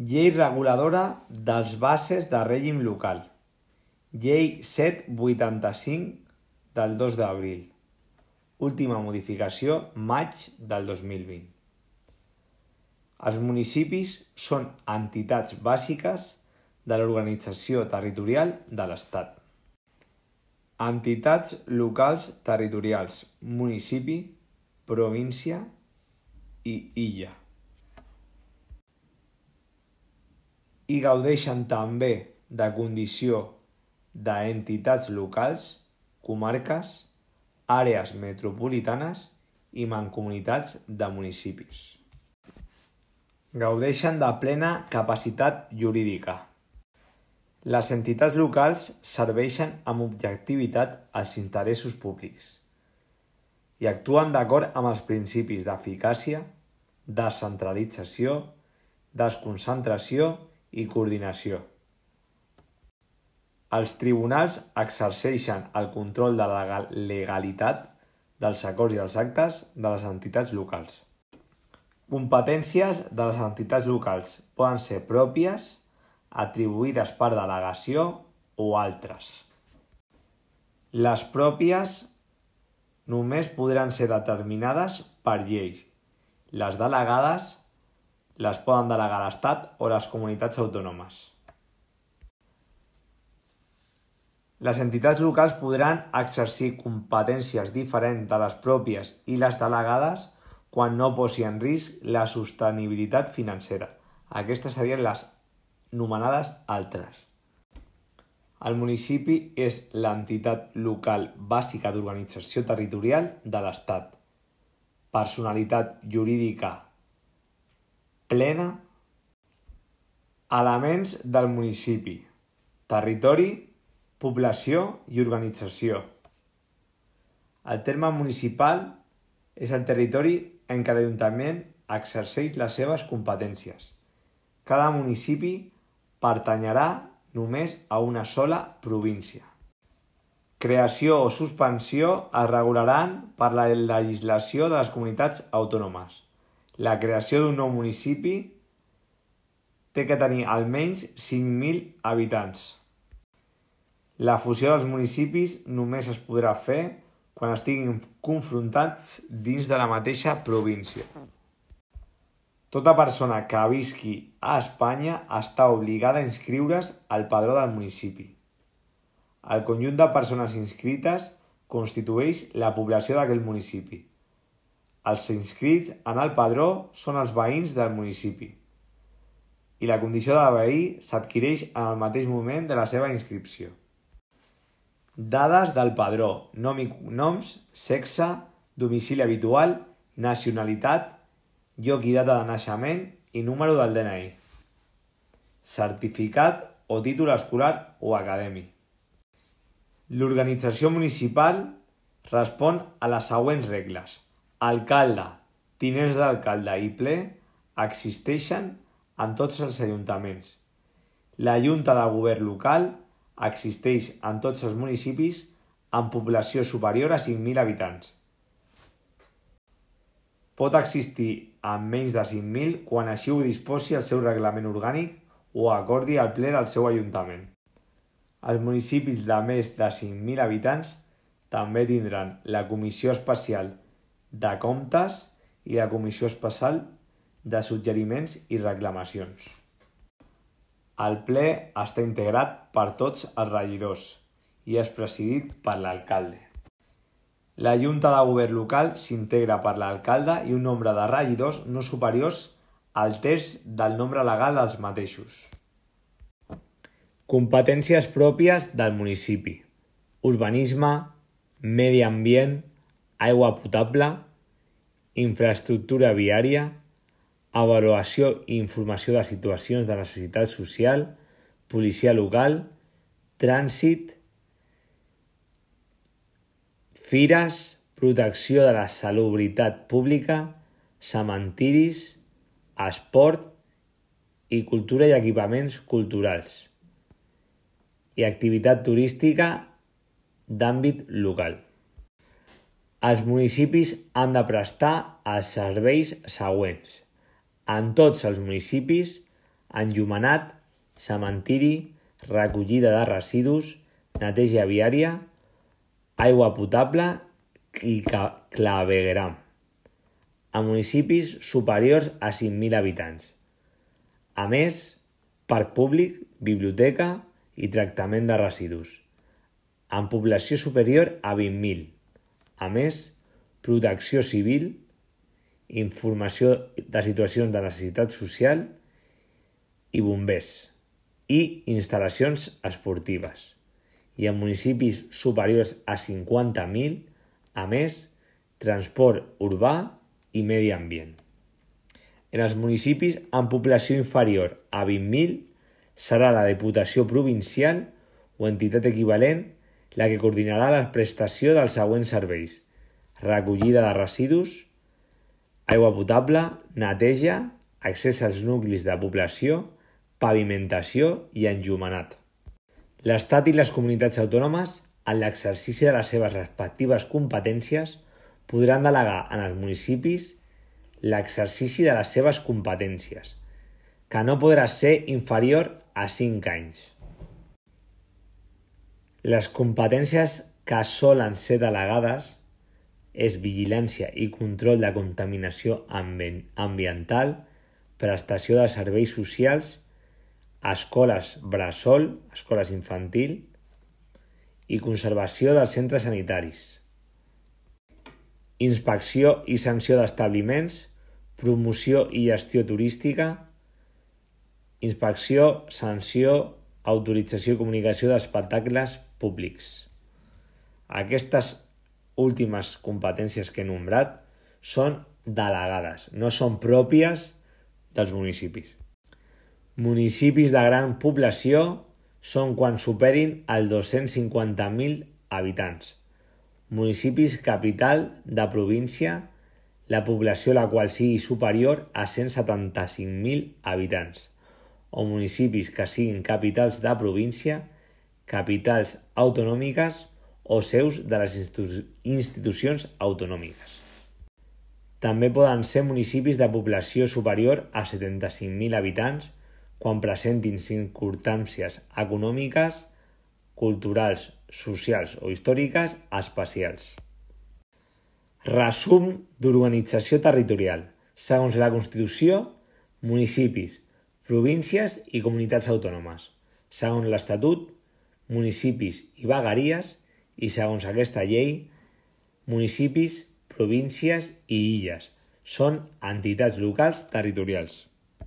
Llei reguladora dels bases de règim local. Llei 785 del 2 d'abril. Última modificació maig del 2020. Els municipis són entitats bàsiques de l'organització territorial de l'Estat. Entitats locals territorials, municipi, província i illa. I gaudeixen també de condició d'entitats locals, comarques, àrees metropolitanes i mancomunitats de municipis. Gaudeixen de plena capacitat jurídica. Les entitats locals serveixen amb objectivitat als interessos públics i actuen d'acord amb els principis d'eficàcia, descentralització, desconcentració i coordinació. Els tribunals exerceixen el control de la legalitat dels acords i els actes de les entitats locals. Competències de les entitats locals poden ser pròpies, atribuïdes per delegació o altres. Les pròpies només podran ser determinades per lleis. Les delegades les poden delegar l'Estat o les comunitats autònomes. Les entitats locals podran exercir competències diferents de les pròpies i les delegades quan no posi en risc la sostenibilitat financera. Aquestes serien les nomenades altres. El municipi és l'entitat local bàsica d'organització territorial de l'Estat. Personalitat jurídica plena. Elements del municipi. Territori població i organització. El terme municipal és el territori en què l'Ajuntament exerceix les seves competències. Cada municipi pertanyerà només a una sola província. Creació o suspensió es regularan per la legislació de les comunitats autònomes. La creació d'un nou municipi té que tenir almenys 5.000 habitants. La fusió dels municipis només es podrà fer quan estiguin confrontats dins de la mateixa província. Tota persona que visqui a Espanya està obligada a inscriure's al padró del municipi. El conjunt de persones inscrites constitueix la població d'aquell municipi. Els inscrits en el padró són els veïns del municipi i la condició de veí s'adquireix en el mateix moment de la seva inscripció. Dades del padró: nom i cognoms, sexe, domicili habitual, nacionalitat, lloc i data de naixement i número del DNI. Certificat o títol escolar o acadèmic. L'organització municipal respon a les següents regles. Alcalde, tinents d'alcalde i ple existeixen en tots els ajuntaments. La Junta de Govern local existeix en tots els municipis amb població superior a 5.000 habitants. Pot existir amb menys de 5.000 quan així ho disposi el seu reglament orgànic o acordi al ple del seu ajuntament. Els municipis de més de 5.000 habitants també tindran la Comissió Especial de Comptes i la Comissió Especial de Suggeriments i Reclamacions. El ple està integrat per tots els regidors i és presidit per l'alcalde. La Junta de Govern local s'integra per l'alcalde i un nombre de regidors no superiors al terç del nombre legal dels mateixos. Competències pròpies del municipi. Urbanisme, medi ambient, aigua potable, infraestructura viària, avaluació i informació de situacions de necessitat social, policia local, trànsit, fires, protecció de la salubritat pública, cementiris, esport i cultura i equipaments culturals i activitat turística d'àmbit local. Els municipis han de prestar els serveis següents en tots els municipis enllumenat, cementiri, recollida de residus, neteja viària, aigua potable i clavegueram, a municipis superiors a 5.000 habitants. A més, parc públic, biblioteca i tractament de residus, amb població superior a 20.000. A més, protecció civil, informació de situacions de necessitat social i bombers i instal·lacions esportives. I en municipis superiors a 50.000, a més, transport urbà i medi ambient. En els municipis amb població inferior a 20.000 serà la Diputació Provincial o entitat equivalent la que coordinarà la prestació dels següents serveis – recollida de residus, aigua potable, neteja, accés als nuclis de població, pavimentació i enllumenat. L'Estat i les comunitats autònomes, en l'exercici de les seves respectives competències, podran delegar en els municipis l'exercici de les seves competències, que no podrà ser inferior a 5 anys. Les competències que solen ser delegades és vigilància i control de contaminació ambiental, prestació de serveis socials, escoles bressol, escoles infantil i conservació dels centres sanitaris. Inspecció i sanció d'establiments, promoció i gestió turística, inspecció, sanció, autorització i comunicació d'espectacles públics. Aquestes últimes competències que he nombrat són delegades, no són pròpies dels municipis. Municipis de gran població són quan superin els 250.000 habitants. Municipis capital de província, la població la qual sigui superior a 175.000 habitants. O municipis que siguin capitals de província, capitals autonòmiques o seus de les institucions autonòmiques. També poden ser municipis de població superior a 75.000 habitants quan presentin circumstàncies econòmiques, culturals, socials o històriques especials. Resum d'organització territorial. Segons la Constitució, municipis, províncies i comunitats autònomes. Segons l'Estatut, municipis i vegueries i, segons aquesta llei, municipis, províncies i illes són entitats locals territorials.